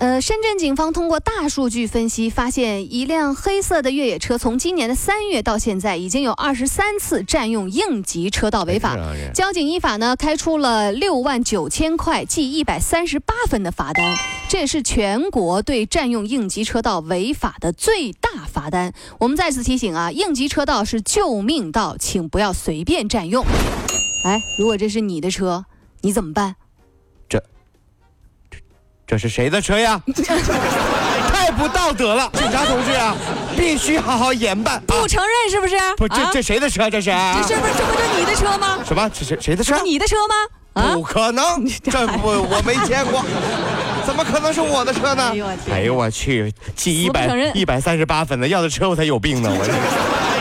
呃，深圳警方通过大数据分析，发现一辆黑色的越野车从今年的三月到现在，已经有二十三次占用应急车道违法。交警依法呢开出了六万九千块，记一百三十八分的罚单，这也是全国对占用应急车道违法的最大罚单。我们再次提醒啊，应急车道是救命道，请不要随便占用。哎，如果这是你的车，你怎么办？这是谁的车呀？太不道德了！警察同志啊，必须好好严办。不承认是不是？不，这这谁的车？这是？这是不是这不就你的车吗？什么？这谁谁的车？你的车吗？不可能，这不我没见过，怎么可能是我的车呢？哎呦我去，记一百一百三十八分的，要的车我才有病呢！我。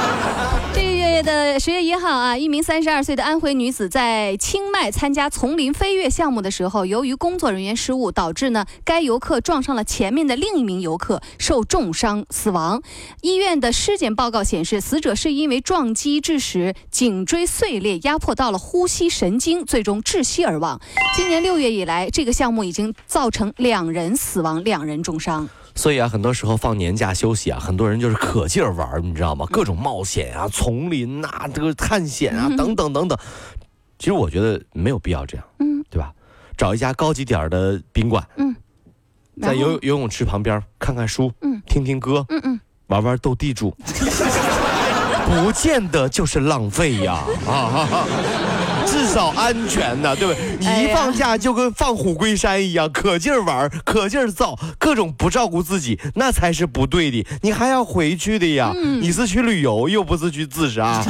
的十月一号啊，一名三十二岁的安徽女子在清迈参加丛林飞跃项目的时候，由于工作人员失误，导致呢该游客撞上了前面的另一名游客，受重伤死亡。医院的尸检报告显示，死者是因为撞击致使颈椎碎裂，压迫到了呼吸神经，最终窒息而亡。今年六月以来，这个项目已经造成两人死亡，两人重伤。所以啊，很多时候放年假休息啊，很多人就是可劲儿玩，你知道吗？各种冒险啊，丛林呐，这个探险啊，等等等等。其实我觉得没有必要这样，嗯，对吧？找一家高级点儿的宾馆，嗯，在游游泳池旁边看看书，嗯，听听歌，嗯嗯，玩玩斗地主，不见得就是浪费呀，啊。至少安全呢，对不对？你一放假就跟放虎归山一样，可劲儿玩，可劲儿造，各种不照顾自己，那才是不对的。你还要回去的呀，你是去旅游，又不是去自杀。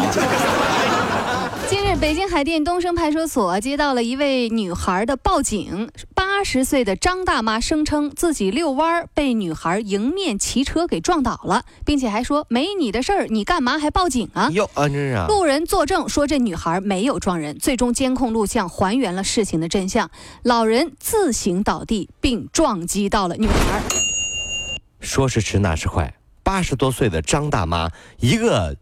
北京海淀东升派出所接到了一位女孩的报警，八十岁的张大妈声称自己遛弯被女孩迎面骑车给撞倒了，并且还说没你的事儿，你干嘛还报警啊？哟，啊，这是路人作证说这女孩没有撞人，最终监控录像还原了事情的真相，老人自行倒地并撞击到了女孩。说时迟那时快，八十多岁的张大妈一个。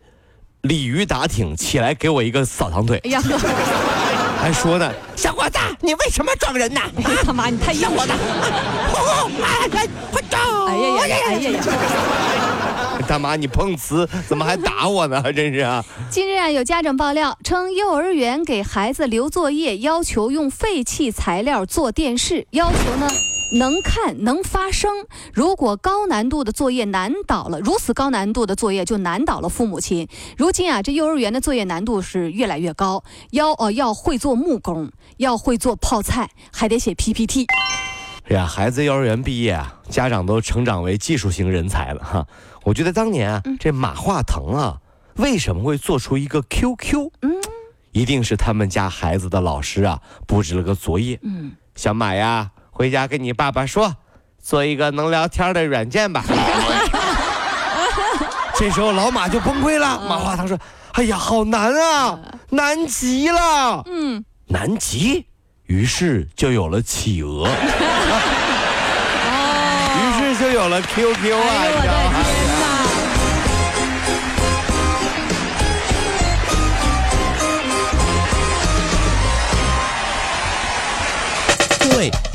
鲤鱼打挺起来，给我一个扫堂腿。哎呀，还说呢，小伙子，你为什么撞人呢？他妈，你太硬了！哎呀，快走！哎呀呀，哎呀呀！大妈，你碰瓷，怎么还打我呢？真是啊！近日啊，有家长爆料称，幼儿园给孩子留作业，要求用废弃材料做电视，要求呢。能看能发声。如果高难度的作业难倒了，如此高难度的作业就难倒了父母亲。如今啊，这幼儿园的作业难度是越来越高，要呃要会做木工，要会做泡菜，还得写 PPT。哎呀，孩子幼儿园毕业啊，家长都成长为技术型人才了哈。我觉得当年啊，这马化腾啊，为什么会做出一个 QQ？嗯，一定是他们家孩子的老师啊布置了个作业。嗯，小马呀。回家跟你爸爸说，做一个能聊天的软件吧。这时候老马就崩溃了。马化腾说：“哎呀，好难啊，难极了。”嗯，难极，于是就有了企鹅。于是就有了 QQ 啊。如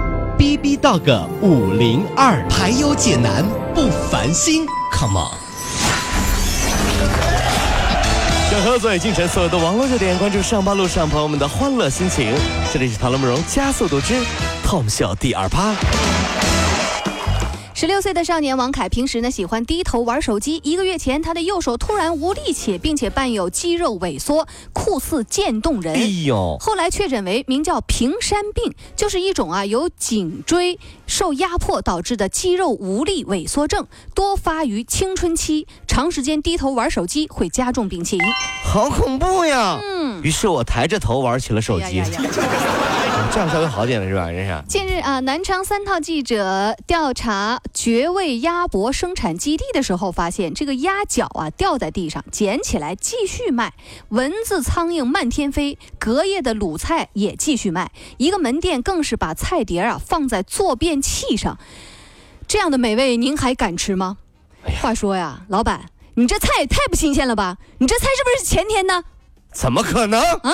B B Dog 五零二排忧解难不烦心，Come on！整合昨夜今晨所有的网络热点，关注上班路上朋友们的欢乐心情。这里是《唐乐慕容加速度之 Tom 秀》第二趴。十六岁的少年王凯平时呢喜欢低头玩手机。一个月前，他的右手突然无力且并且伴有肌肉萎缩，酷似渐冻人。哎呦！后来确诊为名叫平山病，就是一种啊由颈椎受压迫导致的肌肉无力萎缩症，多发于青春期。长时间低头玩手机会加重病情。好恐怖呀！嗯。于是我抬着头玩起了手机。这样稍微好点了是吧？这是。近日啊，南昌三套记者调查绝味鸭脖生产基地的时候，发现这个鸭脚啊掉在地上，捡起来继续卖，蚊子苍蝇漫天飞，隔夜的卤菜也继续卖。一个门店更是把菜碟啊放在坐便器上，这样的美味您还敢吃吗？话说呀，老板，你这菜也太不新鲜了吧？你这菜是不是前天的？怎么可能？啊？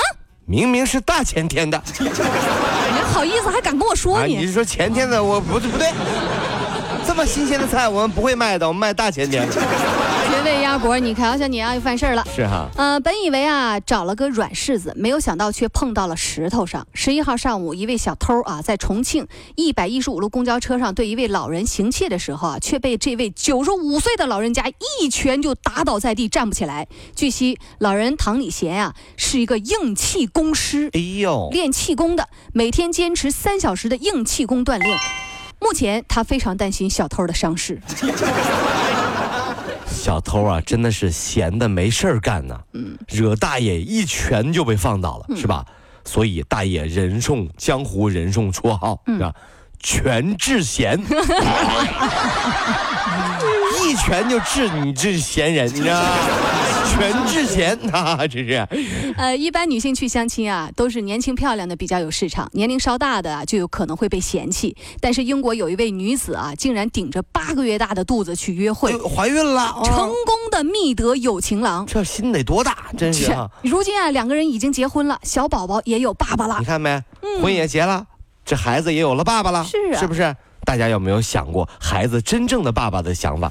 明明是大前天的，你好意思还敢跟我说你？你是说前天的？我不对不对。这么新鲜的菜，我们不会卖的，我们卖大前天。绝味鸭脖，你看，小你啊，又犯事儿了。是哈。呃，本以为啊找了个软柿子，没有想到却碰到了石头上。十一号上午，一位小偷啊在重庆一百一十五路公交车上对一位老人行窃的时候啊，却被这位九十五岁的老人家一拳就打倒在地，站不起来。据悉，老人唐礼贤啊是一个硬气功师，哎呦，练气功的，每天坚持三小时的硬气功锻炼。目前他非常担心小偷的伤势。小偷啊，真的是闲的没事儿干呢。嗯，惹大爷一拳就被放倒了，是吧？所以大爷人送江湖人送绰号，是吧？全智贤。一拳就治你这闲人，你知道吗？全智贤啊，这是。呃，一般女性去相亲啊，都是年轻漂亮的比较有市场，年龄稍大的啊就有可能会被嫌弃。但是英国有一位女子啊，竟然顶着八个月大的肚子去约会，怀孕了，成功的觅得有情郎。这心得多大，真是。如今啊，两个人已经结婚了，小宝宝也有爸爸了。你看没？婚也结了，这孩子也有了爸爸了，是啊，是不是？大家有没有想过孩子真正的爸爸的想法？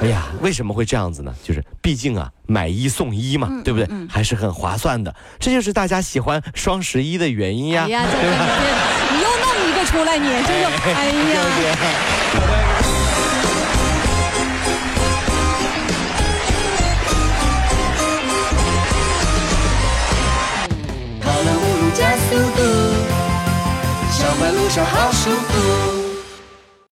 哎呀，为什么会这样子呢？就是毕竟啊，买一送一嘛，对不对？还是很划算的。这就是大家喜欢双十一的原因呀。哎呀，你又弄一个出来，你这就哎呀。跑了五路加速度。上班路上好舒服。